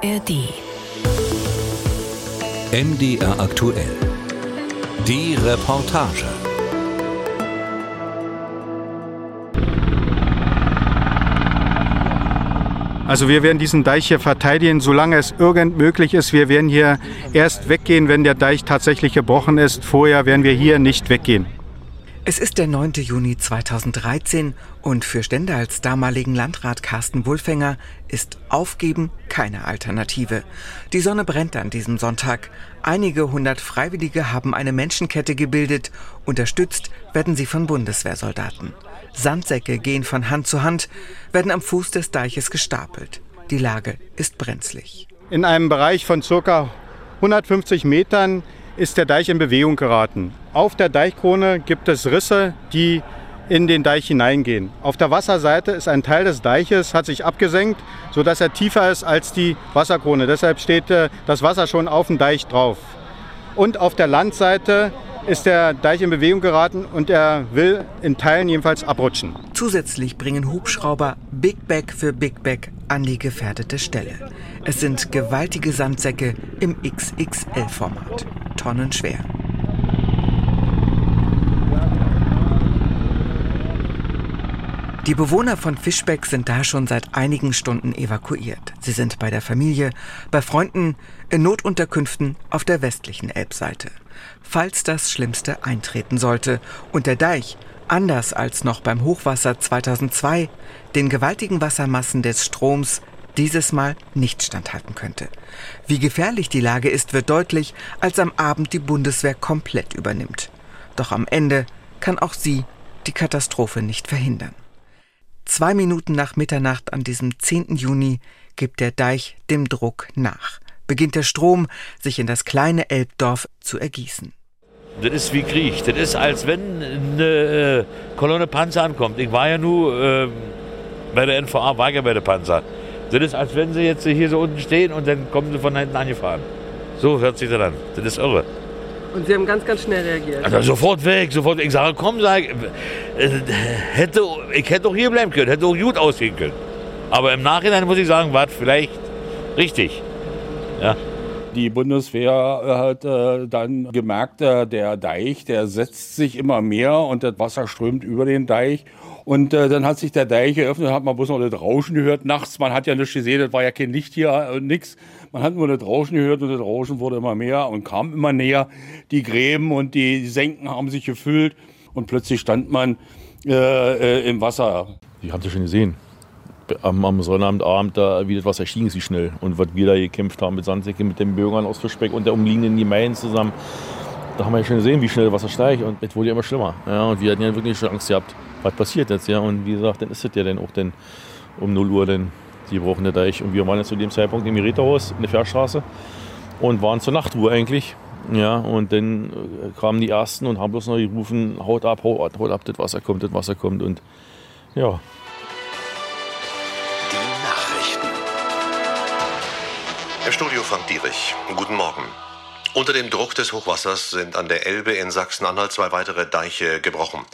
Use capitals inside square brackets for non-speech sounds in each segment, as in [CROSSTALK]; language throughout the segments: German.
ARD. MDR aktuell. Die Reportage. Also wir werden diesen Deich hier verteidigen, solange es irgend möglich ist. Wir werden hier erst weggehen, wenn der Deich tatsächlich gebrochen ist. Vorher werden wir hier nicht weggehen. Es ist der 9. Juni 2013 und für Stendals damaligen Landrat Carsten Wulfänger ist Aufgeben keine Alternative. Die Sonne brennt an diesem Sonntag. Einige hundert Freiwillige haben eine Menschenkette gebildet. Unterstützt werden sie von Bundeswehrsoldaten. Sandsäcke gehen von Hand zu Hand, werden am Fuß des Deiches gestapelt. Die Lage ist brenzlig. In einem Bereich von circa 150 Metern ist der Deich in Bewegung geraten. Auf der Deichkrone gibt es Risse, die in den Deich hineingehen. Auf der Wasserseite ist ein Teil des Deiches, hat sich abgesenkt, sodass er tiefer ist als die Wasserkrone. Deshalb steht äh, das Wasser schon auf dem Deich drauf. Und auf der Landseite ist der Deich in Bewegung geraten und er will in Teilen jedenfalls abrutschen. Zusätzlich bringen Hubschrauber Big Bag für Big Bag an die gefährdete Stelle. Es sind gewaltige Sandsäcke im XXL-Format. Tonnenschwer. Die Bewohner von Fischbeck sind da schon seit einigen Stunden evakuiert. Sie sind bei der Familie, bei Freunden, in Notunterkünften auf der westlichen Elbseite. Falls das Schlimmste eintreten sollte und der Deich, anders als noch beim Hochwasser 2002, den gewaltigen Wassermassen des Stroms dieses Mal nicht standhalten könnte. Wie gefährlich die Lage ist, wird deutlich, als am Abend die Bundeswehr komplett übernimmt. Doch am Ende kann auch sie die Katastrophe nicht verhindern. Zwei Minuten nach Mitternacht an diesem 10. Juni gibt der Deich dem Druck nach. Beginnt der Strom, sich in das kleine Elbdorf zu ergießen. Das ist wie Krieg. Das ist, als wenn eine äh, Kolonne Panzer ankommt. Ich war ja nur äh, bei der NVA, war ja bei der Panzer. Das ist, als wenn sie jetzt hier so unten stehen und dann kommen sie von hinten angefahren. So hört sich das an. Das ist irre. Und Sie haben ganz, ganz schnell reagiert. Also sofort weg, sofort. Ich sage, komm, sag, äh, hätte, ich hätte auch hier bleiben können, hätte auch gut aussehen können. Aber im Nachhinein muss ich sagen, war vielleicht richtig. Ja. Die Bundeswehr hat äh, dann gemerkt, äh, der Deich, der setzt sich immer mehr und das Wasser strömt über den Deich. Und äh, dann hat sich der Deich geöffnet, hat man bloß noch das Rauschen gehört nachts. Man hat ja nichts gesehen, das war ja kein Licht hier und nix. Man hat nur das Rauschen gehört und das Rauschen wurde immer mehr und kam immer näher. Die Gräben und die Senken haben sich gefüllt und plötzlich stand man äh, äh, im Wasser. Ich habe das schon gesehen. Am, am Sonnabendabend, da, wie das Wasser stiegen ist, wie schnell. Und was wir da gekämpft haben mit Sandsäcke, mit den Bürgern aus Fischbeck und der umliegenden Gemeinden zusammen, da haben wir ja schon gesehen, wie schnell das Wasser steigt. Und es wurde ja immer schlimmer. Ja, und wir hatten ja wirklich schon Angst gehabt, was passiert jetzt. Ja? Und wie gesagt, dann ist es ja dann auch dann um 0 Uhr dann die gebrochen der Deich. Und wir waren jetzt zu dem Zeitpunkt im Gerätehaus in der Fährstraße und waren zur Nachtruhe eigentlich. Ja, und dann äh, kamen die Ersten und haben bloß noch gerufen, haut ab, haut, haut ab, das Wasser kommt, das Wasser kommt. Und ja, Im Studio Frank Dierich. Guten Morgen. Unter dem Druck des Hochwassers sind an der Elbe in Sachsen-Anhalt zwei weitere Deiche gebrochen.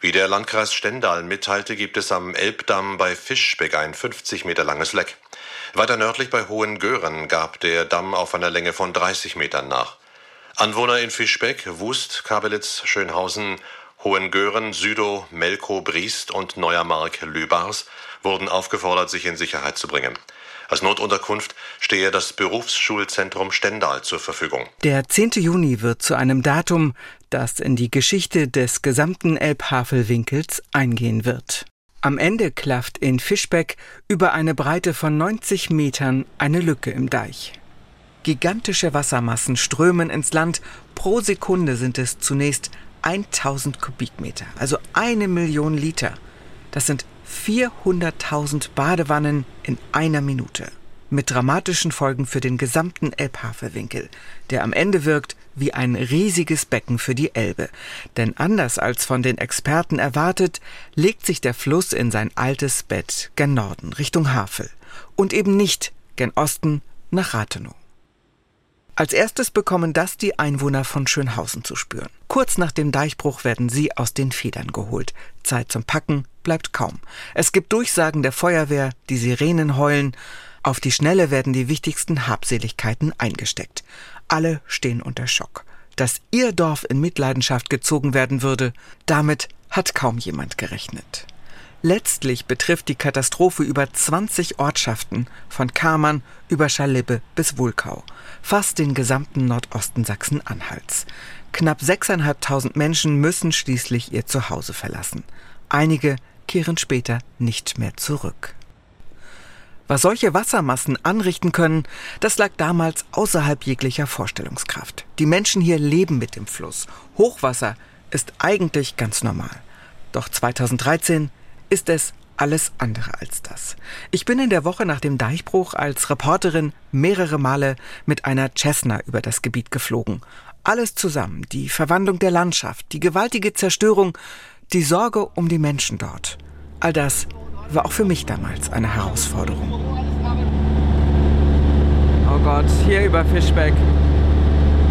Wie der Landkreis Stendal mitteilte, gibt es am Elbdamm bei Fischbeck ein 50 Meter langes Leck. Weiter nördlich bei Hohengören gab der Damm auf einer Länge von 30 Metern nach. Anwohner in Fischbeck, Wust, Kabelitz, Schönhausen, Hohengören, Südow, Melkow, Briest und Neuermark, Lübars wurden aufgefordert, sich in Sicherheit zu bringen. Als Notunterkunft stehe das Berufsschulzentrum Stendal zur Verfügung. Der 10. Juni wird zu einem Datum, das in die Geschichte des gesamten Elbhavelwinkels eingehen wird. Am Ende klafft in Fischbeck über eine Breite von 90 Metern eine Lücke im Deich. Gigantische Wassermassen strömen ins Land. Pro Sekunde sind es zunächst 1000 Kubikmeter, also eine Million Liter. Das sind 400.000 Badewannen in einer Minute. Mit dramatischen Folgen für den gesamten Elbhavelwinkel, der am Ende wirkt wie ein riesiges Becken für die Elbe. Denn anders als von den Experten erwartet, legt sich der Fluss in sein altes Bett gen Norden, Richtung Havel. Und eben nicht gen Osten nach Rathenow. Als erstes bekommen das die Einwohner von Schönhausen zu spüren. Kurz nach dem Deichbruch werden sie aus den Federn geholt. Zeit zum Packen bleibt kaum. Es gibt Durchsagen der Feuerwehr, die Sirenen heulen. Auf die Schnelle werden die wichtigsten Habseligkeiten eingesteckt. Alle stehen unter Schock. Dass ihr Dorf in Mitleidenschaft gezogen werden würde, damit hat kaum jemand gerechnet. Letztlich betrifft die Katastrophe über 20 Ortschaften, von Kamern über Schalippe bis Wulkau, fast den gesamten Nordosten Sachsen-Anhalts. Knapp 6.500 Menschen müssen schließlich ihr Zuhause verlassen. Einige kehren später nicht mehr zurück. Was solche Wassermassen anrichten können, das lag damals außerhalb jeglicher Vorstellungskraft. Die Menschen hier leben mit dem Fluss. Hochwasser ist eigentlich ganz normal. Doch 2013 ist es alles andere als das. Ich bin in der Woche nach dem Deichbruch als Reporterin mehrere Male mit einer Cessna über das Gebiet geflogen. Alles zusammen, die Verwandlung der Landschaft, die gewaltige Zerstörung, die Sorge um die Menschen dort. All das war auch für mich damals eine Herausforderung. Oh Gott, hier über Fischbeck.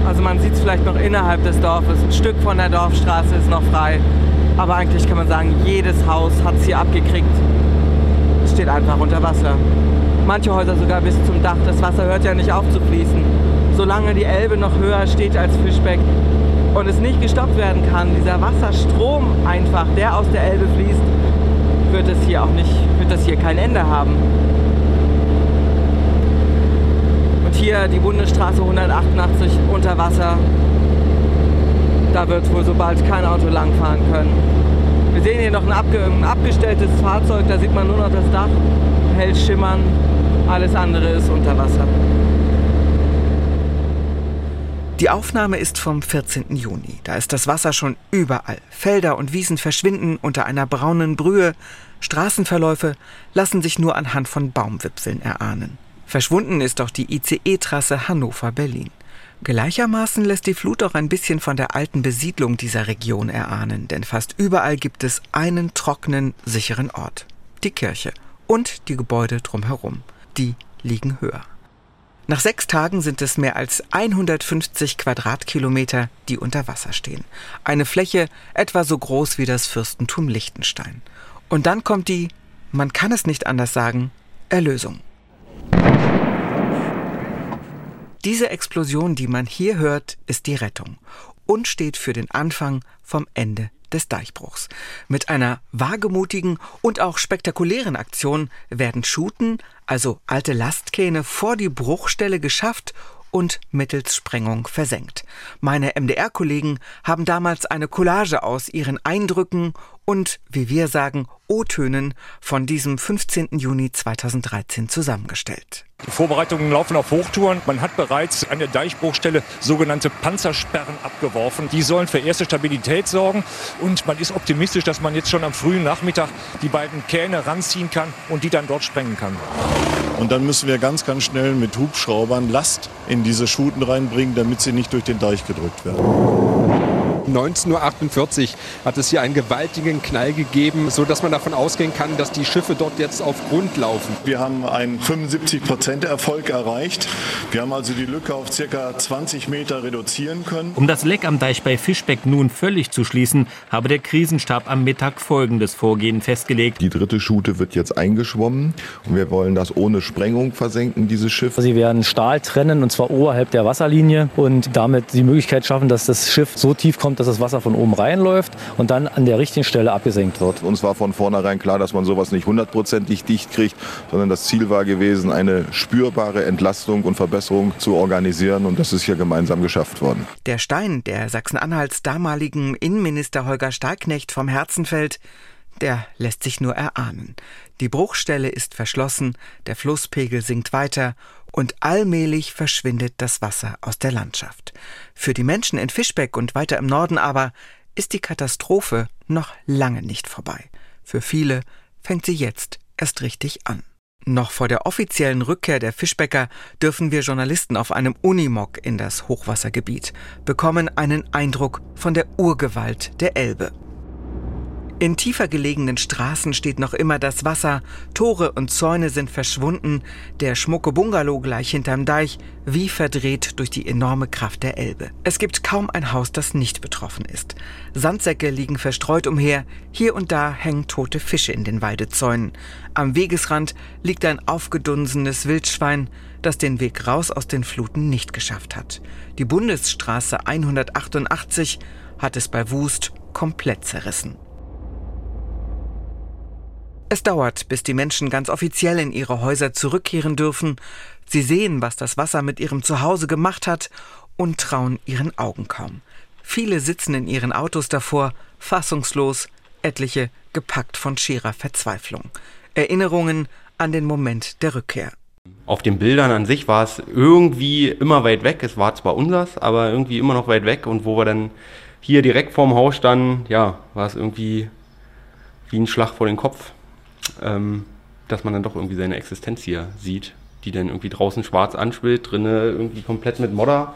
Also man sieht es vielleicht noch innerhalb des Dorfes. Ein Stück von der Dorfstraße ist noch frei. Aber eigentlich kann man sagen, jedes Haus hat es hier abgekriegt. Es steht einfach unter Wasser. Manche Häuser sogar bis zum Dach. Das Wasser hört ja nicht auf zu fließen. Solange die Elbe noch höher steht als Fischbeck und es nicht gestoppt werden kann, dieser Wasserstrom einfach, der aus der Elbe fließt, wird es hier auch nicht, wird das hier kein Ende haben. Und hier die Bundesstraße 188 unter Wasser da wird wohl so bald kein Auto langfahren können. Wir sehen hier noch ein, abge ein abgestelltes Fahrzeug, da sieht man nur noch das Dach, hell schimmern, alles andere ist unter Wasser. Die Aufnahme ist vom 14. Juni. Da ist das Wasser schon überall. Felder und Wiesen verschwinden unter einer braunen Brühe. Straßenverläufe lassen sich nur anhand von Baumwipfeln erahnen. Verschwunden ist auch die ICE-Trasse Hannover-Berlin. Gleichermaßen lässt die Flut auch ein bisschen von der alten Besiedlung dieser Region erahnen, denn fast überall gibt es einen trockenen, sicheren Ort. Die Kirche und die Gebäude drumherum. Die liegen höher. Nach sechs Tagen sind es mehr als 150 Quadratkilometer, die unter Wasser stehen. Eine Fläche etwa so groß wie das Fürstentum Liechtenstein. Und dann kommt die, man kann es nicht anders sagen, Erlösung. Diese Explosion, die man hier hört, ist die Rettung und steht für den Anfang vom Ende des Deichbruchs. Mit einer wagemutigen und auch spektakulären Aktion werden Schuten, also alte Lastkähne, vor die Bruchstelle geschafft und mittels Sprengung versenkt. Meine MDR-Kollegen haben damals eine Collage aus ihren Eindrücken und, wie wir sagen, O-Tönen von diesem 15. Juni 2013 zusammengestellt. Die Vorbereitungen laufen auf Hochtouren. Man hat bereits an der Deichbruchstelle sogenannte Panzersperren abgeworfen. Die sollen für erste Stabilität sorgen. Und man ist optimistisch, dass man jetzt schon am frühen Nachmittag die beiden Kähne ranziehen kann und die dann dort sprengen kann. Und dann müssen wir ganz, ganz schnell mit Hubschraubern Last in diese Schuten reinbringen, damit sie nicht durch den Deich gedrückt werden. 19.48 Uhr hat es hier einen gewaltigen Knall gegeben, sodass man davon ausgehen kann, dass die Schiffe dort jetzt auf Grund laufen. Wir haben einen 75 Prozent Erfolg erreicht. Wir haben also die Lücke auf circa 20 Meter reduzieren können. Um das Leck am Deich bei Fischbeck nun völlig zu schließen, habe der Krisenstab am Mittag folgendes Vorgehen festgelegt. Die dritte Schute wird jetzt eingeschwommen und wir wollen das ohne Sprengung versenken, dieses Schiff. Sie werden Stahl trennen und zwar oberhalb der Wasserlinie und damit die Möglichkeit schaffen, dass das Schiff so tief kommt, dass das Wasser von oben reinläuft und dann an der richtigen Stelle abgesenkt wird. Uns war von vornherein klar, dass man sowas nicht hundertprozentig dicht kriegt, sondern das Ziel war gewesen, eine spürbare Entlastung und Verbesserung zu organisieren und das ist hier gemeinsam geschafft worden. Der Stein, der Sachsen-Anhalts damaligen Innenminister Holger Starknecht vom Herzen fällt, der lässt sich nur erahnen. Die Bruchstelle ist verschlossen, der Flusspegel sinkt weiter und allmählich verschwindet das Wasser aus der Landschaft. Für die Menschen in Fischbeck und weiter im Norden aber ist die Katastrophe noch lange nicht vorbei. Für viele fängt sie jetzt erst richtig an. Noch vor der offiziellen Rückkehr der Fischbecker dürfen wir Journalisten auf einem Unimog in das Hochwassergebiet, bekommen einen Eindruck von der Urgewalt der Elbe. In tiefer gelegenen Straßen steht noch immer das Wasser, Tore und Zäune sind verschwunden, der schmucke Bungalow gleich hinterm Deich, wie verdreht durch die enorme Kraft der Elbe. Es gibt kaum ein Haus, das nicht betroffen ist. Sandsäcke liegen verstreut umher, hier und da hängen tote Fische in den Weidezäunen. Am Wegesrand liegt ein aufgedunsenes Wildschwein, das den Weg raus aus den Fluten nicht geschafft hat. Die Bundesstraße 188 hat es bei Wust komplett zerrissen. Es dauert, bis die Menschen ganz offiziell in ihre Häuser zurückkehren dürfen. Sie sehen, was das Wasser mit ihrem Zuhause gemacht hat und trauen ihren Augen kaum. Viele sitzen in ihren Autos davor, fassungslos, etliche gepackt von schierer Verzweiflung. Erinnerungen an den Moment der Rückkehr. Auf den Bildern an sich war es irgendwie immer weit weg. Es war zwar unsers, aber irgendwie immer noch weit weg. Und wo wir dann hier direkt vorm Haus standen, ja, war es irgendwie wie ein Schlag vor den Kopf ähm, dass man dann doch irgendwie seine Existenz hier sieht, die dann irgendwie draußen schwarz anspielt, drinnen irgendwie komplett mit Modder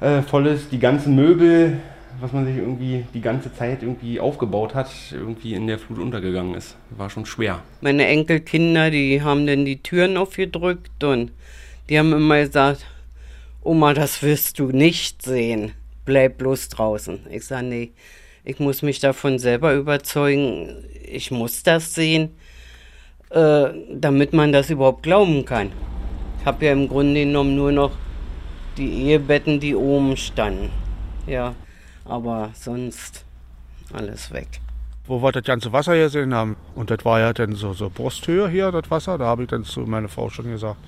äh, voll ist, die ganzen Möbel, was man sich irgendwie die ganze Zeit irgendwie aufgebaut hat, irgendwie in der Flut untergegangen ist. War schon schwer. Meine Enkelkinder, die haben dann die Türen aufgedrückt und die haben immer gesagt, Oma, das wirst du nicht sehen. Bleib bloß draußen. Ich sage, nee, ich muss mich davon selber überzeugen. Ich muss das sehen äh, damit man das überhaupt glauben kann. Ich habe ja im Grunde genommen nur noch die Ehebetten, die oben standen. Ja, aber sonst alles weg. Wo wir das ganze Wasser gesehen haben, und das war ja dann so, so Brusthöhe hier, das Wasser, da habe ich dann zu meiner Frau schon gesagt,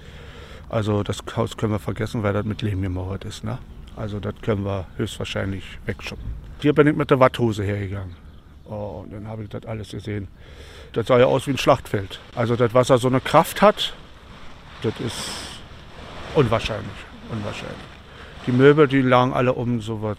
also das Haus können wir vergessen, weil das mit Lehm gemauert ist. Ne? Also das können wir höchstwahrscheinlich wegschuppen. Hier bin ich mit der Watthose hergegangen. Oh, und dann habe ich das alles gesehen. Das sah ja aus wie ein Schlachtfeld. Also das Wasser so eine Kraft hat, das ist unwahrscheinlich. Unwahrscheinlich. Die Möbel, die lagen alle um, sowas.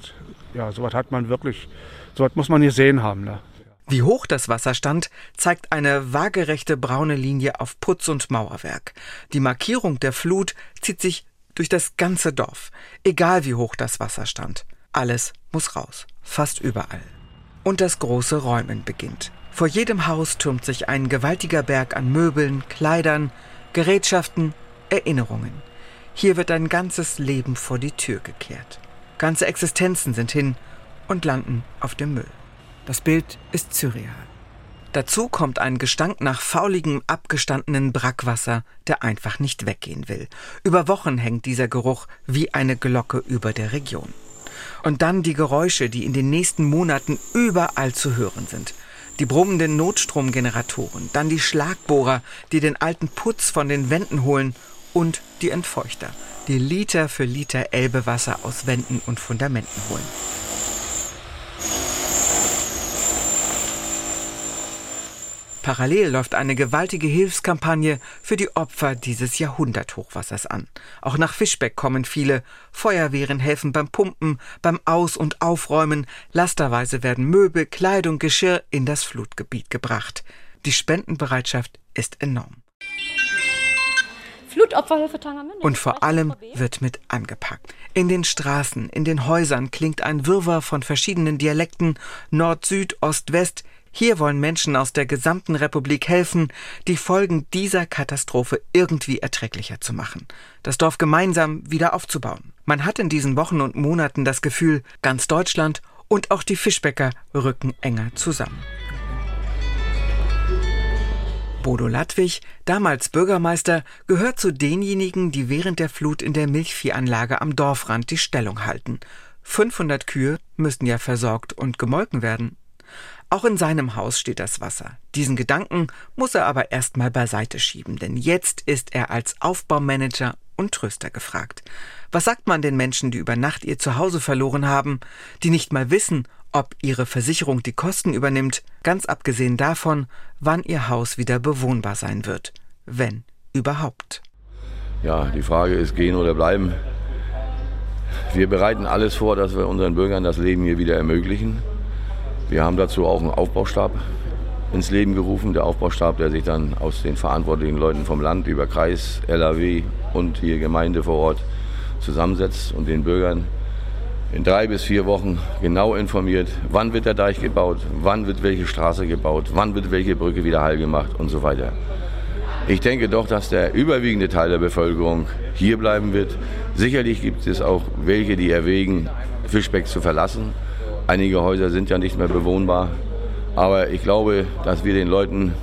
Ja, sowas hat man wirklich, sowas muss man gesehen haben. Ne? Wie hoch das Wasser stand, zeigt eine waagerechte braune Linie auf Putz und Mauerwerk. Die Markierung der Flut zieht sich durch das ganze Dorf, egal wie hoch das Wasser stand. Alles muss raus, fast überall. Und das große Räumen beginnt. Vor jedem Haus türmt sich ein gewaltiger Berg an Möbeln, Kleidern, Gerätschaften, Erinnerungen. Hier wird ein ganzes Leben vor die Tür gekehrt. Ganze Existenzen sind hin und landen auf dem Müll. Das Bild ist surreal. Dazu kommt ein Gestank nach fauligem, abgestandenen Brackwasser, der einfach nicht weggehen will. Über Wochen hängt dieser Geruch wie eine Glocke über der Region. Und dann die Geräusche, die in den nächsten Monaten überall zu hören sind die brummenden Notstromgeneratoren, dann die Schlagbohrer, die den alten Putz von den Wänden holen und die Entfeuchter, die Liter für Liter Elbewasser aus Wänden und Fundamenten holen. Parallel läuft eine gewaltige Hilfskampagne für die Opfer dieses Jahrhunderthochwassers an. Auch nach Fischbeck kommen viele. Feuerwehren helfen beim Pumpen, beim Aus- und Aufräumen. Lasterweise werden Möbel, Kleidung, Geschirr in das Flutgebiet gebracht. Die Spendenbereitschaft ist enorm. Flutopferhilfe Tangermünde. Und vor allem wird mit angepackt. In den Straßen, in den Häusern klingt ein Wirrwarr von verschiedenen Dialekten Nord, Süd, Ost, West. Hier wollen Menschen aus der gesamten Republik helfen, die Folgen dieser Katastrophe irgendwie erträglicher zu machen, das Dorf gemeinsam wieder aufzubauen. Man hat in diesen Wochen und Monaten das Gefühl, ganz Deutschland und auch die Fischbäcker rücken enger zusammen. Bodo Ladwig, damals Bürgermeister, gehört zu denjenigen, die während der Flut in der Milchviehanlage am Dorfrand die Stellung halten. 500 Kühe müssten ja versorgt und gemolken werden. Auch in seinem Haus steht das Wasser. Diesen Gedanken muss er aber erstmal beiseite schieben, denn jetzt ist er als Aufbaumanager und Tröster gefragt. Was sagt man den Menschen, die über Nacht ihr Zuhause verloren haben, die nicht mal wissen, ob ihre Versicherung die Kosten übernimmt, ganz abgesehen davon, wann ihr Haus wieder bewohnbar sein wird, wenn überhaupt. Ja, die Frage ist gehen oder bleiben. Wir bereiten alles vor, dass wir unseren Bürgern das Leben hier wieder ermöglichen. Wir haben dazu auch einen Aufbaustab ins Leben gerufen. Der Aufbaustab, der sich dann aus den verantwortlichen Leuten vom Land über Kreis, LAW und hier Gemeinde vor Ort zusammensetzt und den Bürgern in drei bis vier Wochen genau informiert, wann wird der Deich gebaut, wann wird welche Straße gebaut, wann wird welche Brücke wieder heil gemacht und so weiter. Ich denke doch, dass der überwiegende Teil der Bevölkerung hier bleiben wird. Sicherlich gibt es auch welche, die erwägen, Fischbeck zu verlassen. Einige Häuser sind ja nicht mehr bewohnbar. Aber ich glaube, dass wir den Leuten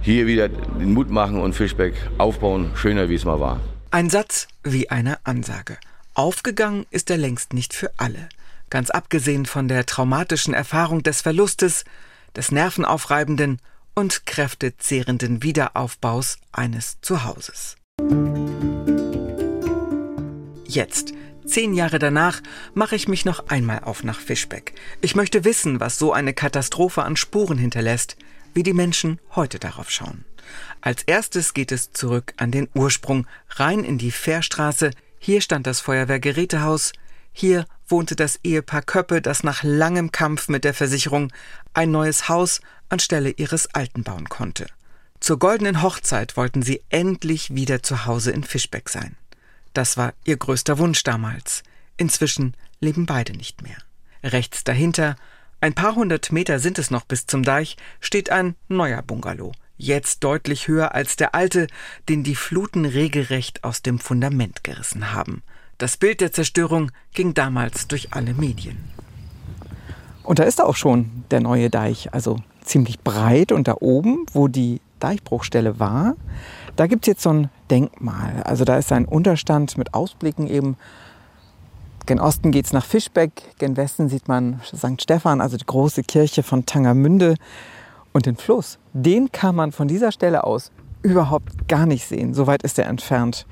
hier wieder den Mut machen und Fischbeck aufbauen, schöner wie es mal war. Ein Satz wie eine Ansage. Aufgegangen ist er längst nicht für alle. Ganz abgesehen von der traumatischen Erfahrung des Verlustes, des nervenaufreibenden und kräftezehrenden Wiederaufbaus eines Zuhauses. Jetzt, zehn Jahre danach, mache ich mich noch einmal auf nach Fischbeck. Ich möchte wissen, was so eine Katastrophe an Spuren hinterlässt, wie die Menschen heute darauf schauen. Als erstes geht es zurück an den Ursprung, rein in die Fährstraße. Hier stand das Feuerwehrgerätehaus. Hier wohnte das Ehepaar Köppe, das nach langem Kampf mit der Versicherung ein neues Haus anstelle ihres alten bauen konnte. Zur goldenen Hochzeit wollten sie endlich wieder zu Hause in Fischbeck sein. Das war ihr größter Wunsch damals. Inzwischen leben beide nicht mehr. Rechts dahinter, ein paar hundert Meter sind es noch bis zum Deich, steht ein neuer Bungalow, jetzt deutlich höher als der alte, den die Fluten regelrecht aus dem Fundament gerissen haben. Das Bild der Zerstörung ging damals durch alle Medien. Und da ist auch schon der neue Deich, also ziemlich breit. Und da oben, wo die Deichbruchstelle war, da gibt es jetzt so ein Denkmal. Also da ist ein Unterstand mit Ausblicken eben. Gen Osten geht es nach Fischbeck, gen Westen sieht man St. Stephan, also die große Kirche von Tangermünde. Und den Fluss, den kann man von dieser Stelle aus überhaupt gar nicht sehen. So weit ist er entfernt.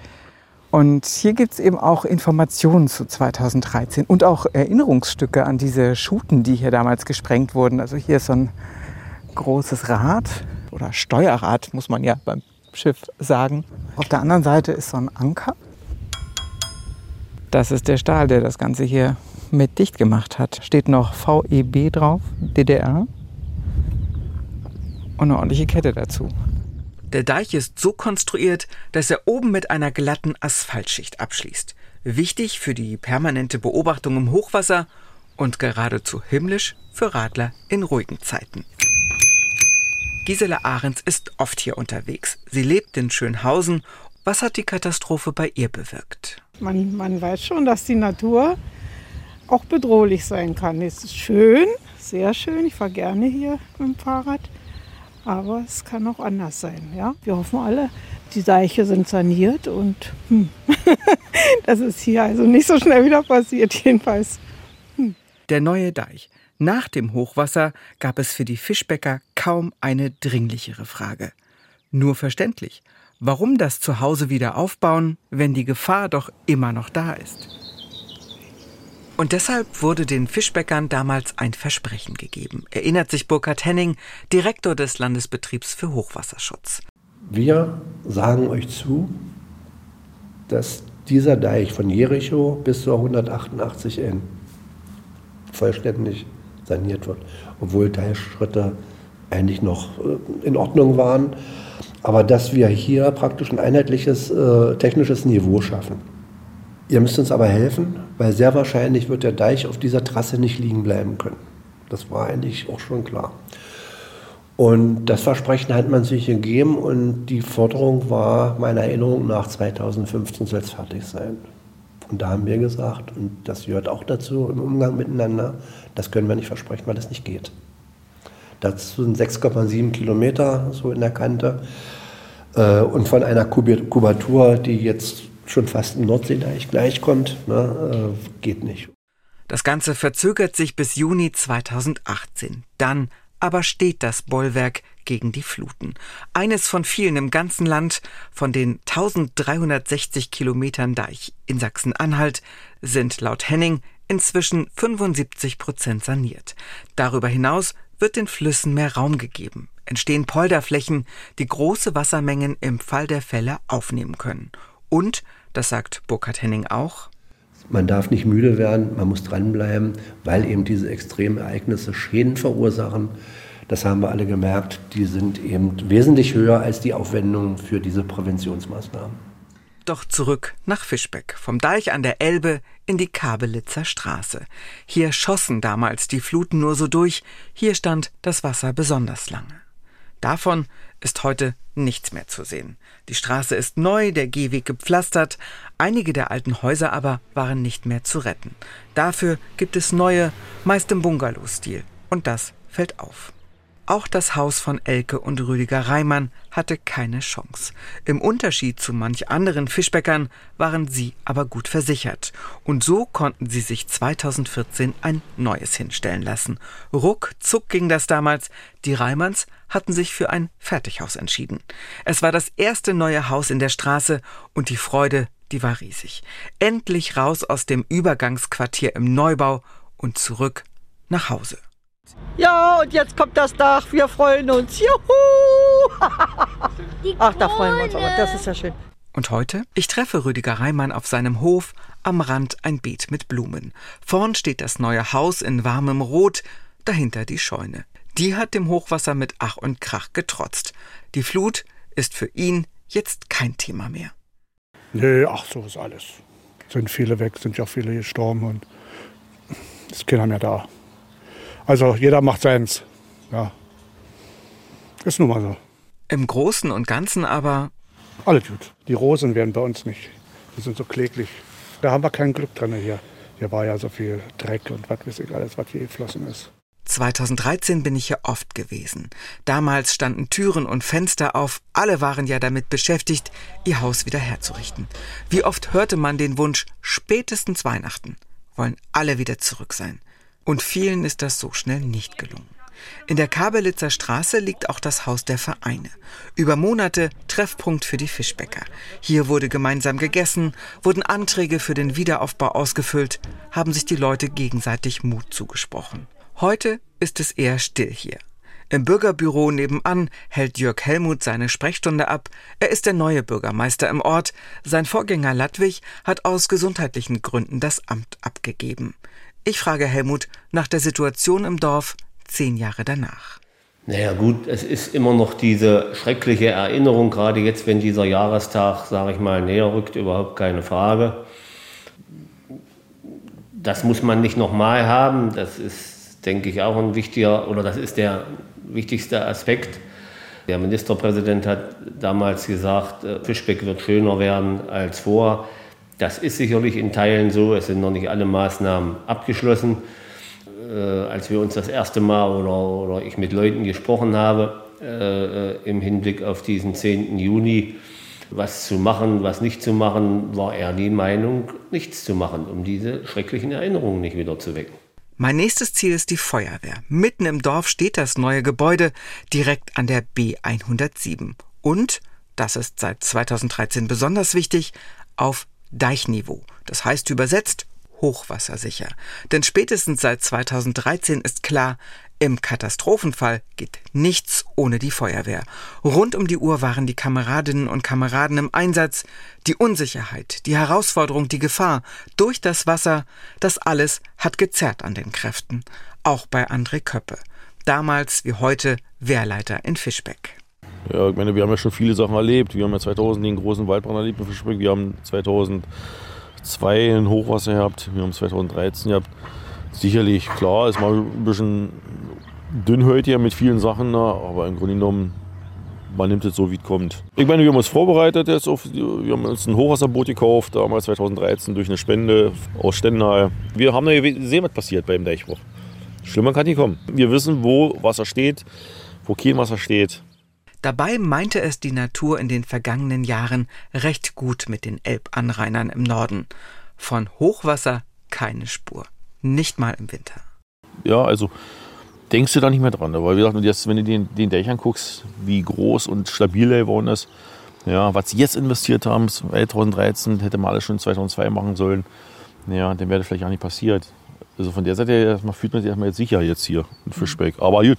Und hier gibt es eben auch Informationen zu 2013 und auch Erinnerungsstücke an diese Schuten, die hier damals gesprengt wurden. Also hier ist so ein großes Rad oder Steuerrad, muss man ja beim Schiff sagen. Auf der anderen Seite ist so ein Anker. Das ist der Stahl, der das Ganze hier mit dicht gemacht hat. Steht noch VEB drauf, DDR. Und eine ordentliche Kette dazu. Der Deich ist so konstruiert, dass er oben mit einer glatten Asphaltschicht abschließt. Wichtig für die permanente Beobachtung im Hochwasser und geradezu himmlisch für Radler in ruhigen Zeiten. Gisela Ahrens ist oft hier unterwegs. Sie lebt in Schönhausen. Was hat die Katastrophe bei ihr bewirkt? Man, man weiß schon, dass die Natur auch bedrohlich sein kann. Es ist schön, sehr schön. Ich fahre gerne hier mit dem Fahrrad. Aber es kann auch anders sein. Ja? Wir hoffen alle, die Deiche sind saniert und hm, [LAUGHS] das ist hier also nicht so schnell wieder passiert, jedenfalls. Hm. Der neue Deich. Nach dem Hochwasser gab es für die Fischbäcker kaum eine dringlichere Frage. Nur verständlich. Warum das Zuhause wieder aufbauen, wenn die Gefahr doch immer noch da ist? Und deshalb wurde den Fischbäckern damals ein Versprechen gegeben, erinnert sich Burkhard Henning, Direktor des Landesbetriebs für Hochwasserschutz. Wir sagen euch zu, dass dieser Deich von Jericho bis zur 188N vollständig saniert wird, obwohl Teilschritte eigentlich noch äh, in Ordnung waren. Aber dass wir hier praktisch ein einheitliches äh, technisches Niveau schaffen. Ihr müsst uns aber helfen, weil sehr wahrscheinlich wird der Deich auf dieser Trasse nicht liegen bleiben können. Das war eigentlich auch schon klar. Und das Versprechen hat man sich gegeben und die Forderung war meiner Erinnerung nach 2015 soll es fertig sein. Und da haben wir gesagt, und das gehört auch dazu im Umgang miteinander, das können wir nicht versprechen, weil das nicht geht. Das sind 6,7 Kilometer so in der Kante. Äh, und von einer Kubatur, die jetzt schon fast im Nordseedeich gleichkommt, ne, äh, geht nicht. Das Ganze verzögert sich bis Juni 2018. Dann aber steht das Bollwerk gegen die Fluten. Eines von vielen im ganzen Land, von den 1360 Kilometern Deich in Sachsen-Anhalt, sind laut Henning inzwischen 75 Prozent saniert. Darüber hinaus wird den Flüssen mehr Raum gegeben, entstehen Polderflächen, die große Wassermengen im Fall der Fälle aufnehmen können. Und, das sagt Burkhard Henning auch, man darf nicht müde werden, man muss dranbleiben, weil eben diese extremen Ereignisse Schäden verursachen. Das haben wir alle gemerkt, die sind eben wesentlich höher als die Aufwendungen für diese Präventionsmaßnahmen. Doch zurück nach Fischbeck, vom Deich an der Elbe in die Kabelitzer Straße. Hier schossen damals die Fluten nur so durch, hier stand das Wasser besonders lange. Davon ist heute nichts mehr zu sehen. Die Straße ist neu, der Gehweg gepflastert, einige der alten Häuser aber waren nicht mehr zu retten. Dafür gibt es neue, meist im Bungalow-Stil. Und das fällt auf. Auch das Haus von Elke und Rüdiger Reimann hatte keine Chance. Im Unterschied zu manch anderen Fischbäckern waren sie aber gut versichert. Und so konnten sie sich 2014 ein neues hinstellen lassen. Ruckzuck ging das damals. Die Reimanns hatten sich für ein Fertighaus entschieden. Es war das erste neue Haus in der Straße und die Freude, die war riesig. Endlich raus aus dem Übergangsquartier im Neubau und zurück nach Hause. Ja, und jetzt kommt das Dach. Wir freuen uns. Juhu! [LAUGHS] Ach, da freuen wir uns aber. Das ist ja schön. Und heute? Ich treffe Rüdiger Reimann auf seinem Hof, am Rand ein Beet mit Blumen. Vorn steht das neue Haus in warmem Rot, dahinter die Scheune. Die hat dem Hochwasser mit Ach und Krach getrotzt. Die Flut ist für ihn jetzt kein Thema mehr. Nee, ach, so ist alles. Sind viele weg, sind ja viele gestorben und ist keiner mehr da. Also jeder macht seins. Ja. Ist nun mal so. Im Großen und Ganzen aber. Alle gut. Die Rosen werden bei uns nicht. Die sind so kläglich. Da haben wir kein Glück drin hier. Hier war ja so viel Dreck und was weiß ich alles, was hier geflossen ist. 2013 bin ich hier oft gewesen. Damals standen Türen und Fenster auf, alle waren ja damit beschäftigt, ihr Haus wieder herzurichten. Wie oft hörte man den Wunsch, spätestens Weihnachten wollen alle wieder zurück sein. Und vielen ist das so schnell nicht gelungen. In der Kabelitzer Straße liegt auch das Haus der Vereine. Über Monate Treffpunkt für die Fischbäcker. Hier wurde gemeinsam gegessen, wurden Anträge für den Wiederaufbau ausgefüllt, haben sich die Leute gegenseitig Mut zugesprochen. Heute ist es eher still hier. Im Bürgerbüro nebenan hält Jörg Helmut seine Sprechstunde ab. Er ist der neue Bürgermeister im Ort. Sein Vorgänger Ladwig hat aus gesundheitlichen Gründen das Amt abgegeben. Ich frage Helmut nach der Situation im Dorf zehn Jahre danach. Naja gut, es ist immer noch diese schreckliche Erinnerung, gerade jetzt, wenn dieser Jahrestag, sage ich mal, näher rückt, überhaupt keine Frage. Das muss man nicht nochmal haben, das ist, denke ich, auch ein wichtiger, oder das ist der wichtigste Aspekt. Der Ministerpräsident hat damals gesagt, äh, Fischbeck wird schöner werden als vor. Das ist sicherlich in Teilen so. Es sind noch nicht alle Maßnahmen abgeschlossen. Äh, als wir uns das erste Mal oder, oder ich mit Leuten gesprochen habe äh, äh im Hinblick auf diesen 10. Juni, was zu machen, was nicht zu machen, war er die Meinung, nichts zu machen, um diese schrecklichen Erinnerungen nicht wieder zu wecken. Mein nächstes Ziel ist die Feuerwehr. Mitten im Dorf steht das neue Gebäude direkt an der B107. Und, das ist seit 2013 besonders wichtig, auf Deichniveau. Das heißt übersetzt hochwassersicher. Denn spätestens seit 2013 ist klar, im Katastrophenfall geht nichts ohne die Feuerwehr. Rund um die Uhr waren die Kameradinnen und Kameraden im Einsatz. Die Unsicherheit, die Herausforderung, die Gefahr durch das Wasser, das alles hat gezerrt an den Kräften. Auch bei André Köppe. Damals wie heute Wehrleiter in Fischbeck. Ja, ich meine, wir haben ja schon viele Sachen erlebt. Wir haben ja 2000 den großen Waldbrand erlebt in Fischbeck. Wir haben 2002 ein Hochwasser gehabt. Wir haben 2013 gehabt. Sicherlich, klar, ist mal ein bisschen dünnhäutiger mit vielen Sachen, aber im Grunde genommen, man nimmt es so, wie es kommt. Ich meine, wir haben uns vorbereitet jetzt auf, wir haben uns ein Hochwasserboot gekauft, damals 2013 durch eine Spende aus Stendal. Wir haben ja gesehen, was passiert beim Deichbruch. Schlimmer kann nicht kommen. Wir wissen, wo Wasser steht, wo kein Wasser steht. Dabei meinte es die Natur in den vergangenen Jahren recht gut mit den Elbanrainern im Norden. Von Hochwasser keine Spur. Nicht mal im Winter. Ja, also denkst du da nicht mehr dran. Weil wie gesagt, jetzt, wenn du den, den Dächern guckst, wie groß und stabil der geworden ist, ja, was sie jetzt investiert haben, 2013, hätte man alles schon 2002 machen sollen, ja, dann wäre das vielleicht auch nicht passiert. Also von der Seite her fühlt man sich erstmal jetzt sicher jetzt hier in Fischbeck. Aber gut,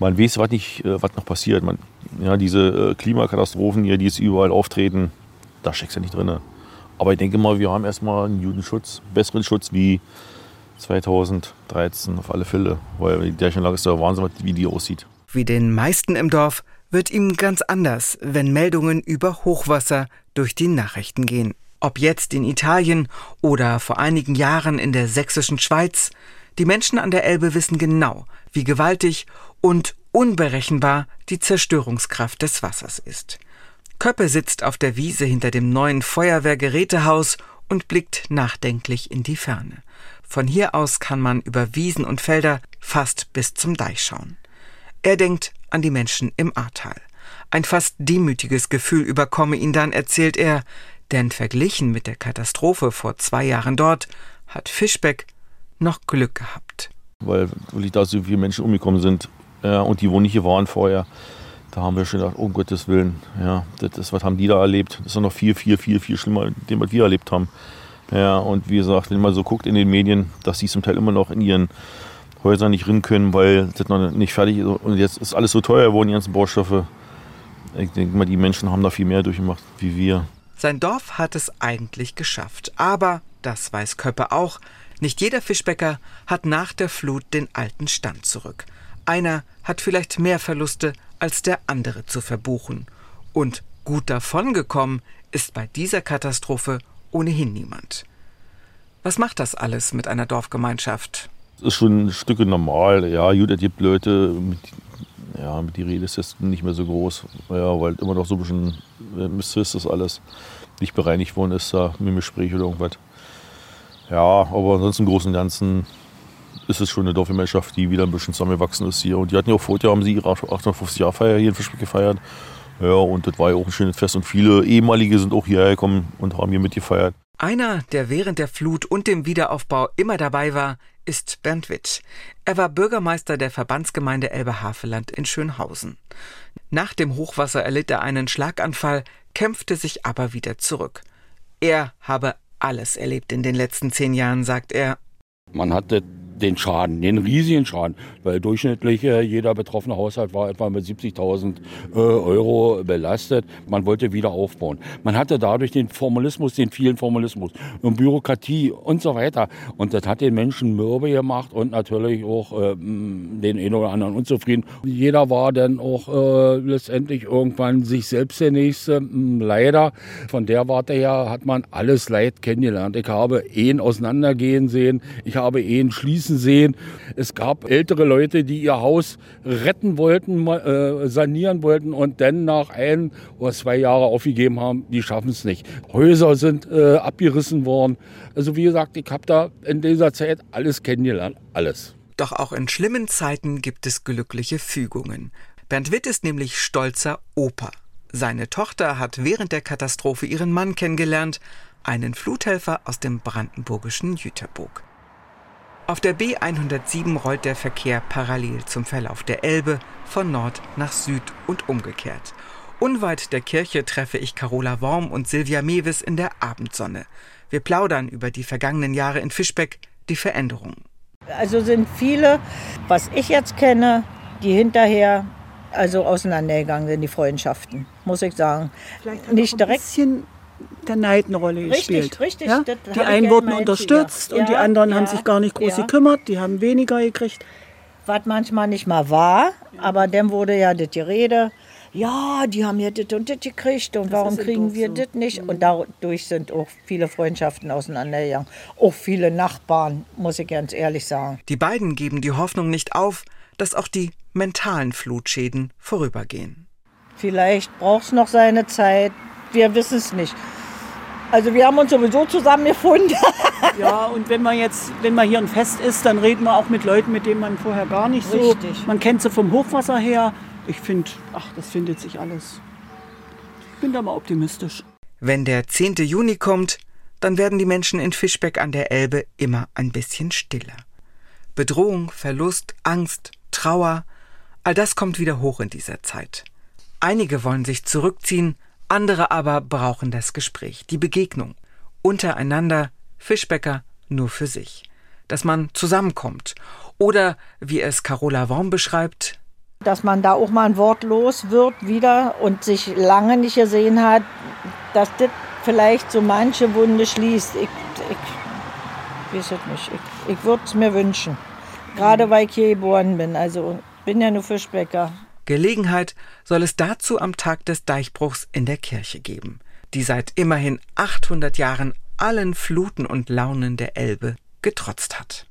man weiß, was, nicht, äh, was noch passiert. Man, ja, diese äh, Klimakatastrophen hier, die jetzt überall auftreten, da steckst du ja nicht drin. Aber ich denke mal, wir haben erstmal einen Judenschutz, besseren Schutz wie 2013 auf alle Fälle, weil die Därchenlage ist ja Wahnsinn, wie die aussieht. Wie den meisten im Dorf wird ihm ganz anders, wenn Meldungen über Hochwasser durch die Nachrichten gehen. Ob jetzt in Italien oder vor einigen Jahren in der sächsischen Schweiz, die Menschen an der Elbe wissen genau, wie gewaltig und unberechenbar die Zerstörungskraft des Wassers ist. Köppe sitzt auf der Wiese hinter dem neuen Feuerwehrgerätehaus und blickt nachdenklich in die Ferne. Von hier aus kann man über Wiesen und Felder fast bis zum Deich schauen. Er denkt an die Menschen im Ahrtal. Ein fast demütiges Gefühl überkomme ihn dann, erzählt er, denn verglichen mit der Katastrophe vor zwei Jahren dort hat Fischbeck noch Glück gehabt. Weil wirklich da so viele Menschen umgekommen sind ja, und die, wo nicht hier waren vorher, da haben wir schon gedacht, um Gottes Willen, ja, das ist, was haben die da erlebt? Das ist noch viel, viel, viel, viel schlimmer, dem, was wir erlebt haben. Ja, und wie gesagt, wenn man so guckt in den Medien, dass die zum Teil immer noch in ihren Häusern nicht rin können, weil das noch nicht fertig ist. Und jetzt ist alles so teuer geworden, die ganzen Baustoffe. Ich denke mal, die Menschen haben da viel mehr durchgemacht wie wir. Sein Dorf hat es eigentlich geschafft. Aber, das weiß Köppe auch, nicht jeder Fischbäcker hat nach der Flut den alten Stand zurück. Einer hat vielleicht mehr Verluste als der andere zu verbuchen. Und gut davongekommen ist bei dieser Katastrophe ohnehin niemand. Was macht das alles mit einer Dorfgemeinschaft? Es ist schon ein Stück normal. Ja, gut, es gibt Leute, mit, ja, mit die Rede ist jetzt nicht mehr so groß. Ja, weil immer noch so ein bisschen äh, Mist ist das alles. Nicht bereinigt worden ist da mit dem Gespräch oder irgendwas. Ja, aber ansonsten im Großen und Ganzen ist es schon eine Dorfgemeinschaft, die wieder ein bisschen zusammengewachsen ist hier. Und die hatten ja auch vorher, haben sie ihre 850-Jahr-Feier hier in Fischbeck gefeiert. Ja, und das war ja auch ein schönes Fest und viele ehemalige sind auch hierher gekommen und haben hier mitgefeiert. Einer, der während der Flut und dem Wiederaufbau immer dabei war, ist Bernd Witt. Er war Bürgermeister der Verbandsgemeinde Elbe-Havelland in Schönhausen. Nach dem Hochwasser erlitt er einen Schlaganfall, kämpfte sich aber wieder zurück. Er habe alles erlebt in den letzten zehn Jahren, sagt er. Man hatte den Schaden, den riesigen Schaden, weil durchschnittlich äh, jeder betroffene Haushalt war etwa mit 70.000 äh, Euro belastet. Man wollte wieder aufbauen. Man hatte dadurch den Formalismus, den vielen Formalismus und Bürokratie und so weiter. Und das hat den Menschen mürbe gemacht und natürlich auch äh, den einen oder anderen unzufrieden. Jeder war dann auch äh, letztendlich irgendwann sich selbst der Nächste. Leider von der Warte her hat man alles Leid kennengelernt. Ich habe Ehen auseinandergehen sehen, ich habe Ehen schließen Gießen sehen. Es gab ältere Leute, die ihr Haus retten wollten, äh, sanieren wollten und dann nach ein oder zwei Jahren aufgegeben haben, die schaffen es nicht. Häuser sind äh, abgerissen worden. Also wie gesagt, ich habe da in dieser Zeit alles kennengelernt, alles. Doch auch in schlimmen Zeiten gibt es glückliche Fügungen. Bernd Witt ist nämlich stolzer Opa. Seine Tochter hat während der Katastrophe ihren Mann kennengelernt, einen Fluthelfer aus dem brandenburgischen Jüterburg. Auf der B107 rollt der Verkehr parallel zum Verlauf der Elbe von Nord nach Süd und umgekehrt. Unweit der Kirche treffe ich Carola Worm und Silvia Mewis in der Abendsonne. Wir plaudern über die vergangenen Jahre in Fischbeck, die Veränderungen. Also sind viele, was ich jetzt kenne, die hinterher also auseinandergegangen sind, die Freundschaften, muss ich sagen. Vielleicht Nicht direkt. Ein bisschen der Neid eine Rolle gespielt. Richtig, ja? Die einen wurden unterstützt ja. und die anderen ja. haben sich gar nicht groß gekümmert, die haben weniger gekriegt. Was manchmal nicht mal war, aber dann wurde ja das Gerede, ja, die haben ja das und das gekriegt und das warum kriegen wir so. das nicht? Und dadurch sind auch viele Freundschaften auseinandergegangen. Auch viele Nachbarn, muss ich ganz ehrlich sagen. Die beiden geben die Hoffnung nicht auf, dass auch die mentalen Flutschäden vorübergehen. Vielleicht braucht es noch seine Zeit, wir wissen es nicht. Also wir haben uns sowieso zusammengefunden. [LAUGHS] ja, und wenn man jetzt, wenn man hier ein Fest ist, dann reden wir auch mit Leuten, mit denen man vorher gar nicht so. Richtig. Man kennt sie vom Hochwasser her. Ich finde, ach, das findet sich alles. Ich bin da mal optimistisch. Wenn der 10. Juni kommt, dann werden die Menschen in Fischbeck an der Elbe immer ein bisschen stiller. Bedrohung, Verlust, Angst, Trauer, all das kommt wieder hoch in dieser Zeit. Einige wollen sich zurückziehen, andere aber brauchen das Gespräch, die Begegnung. Untereinander, Fischbäcker nur für sich. Dass man zusammenkommt. Oder, wie es Carola Worm beschreibt, dass man da auch mal ein Wort los wird wieder und sich lange nicht gesehen hat, dass das vielleicht so manche Wunde schließt. Ich, ich weiß es nicht. Ich, ich würde es mir wünschen. Gerade weil ich hier geboren bin. Also bin ja nur Fischbäcker. Gelegenheit soll es dazu am Tag des Deichbruchs in der Kirche geben, die seit immerhin 800 Jahren allen Fluten und Launen der Elbe getrotzt hat.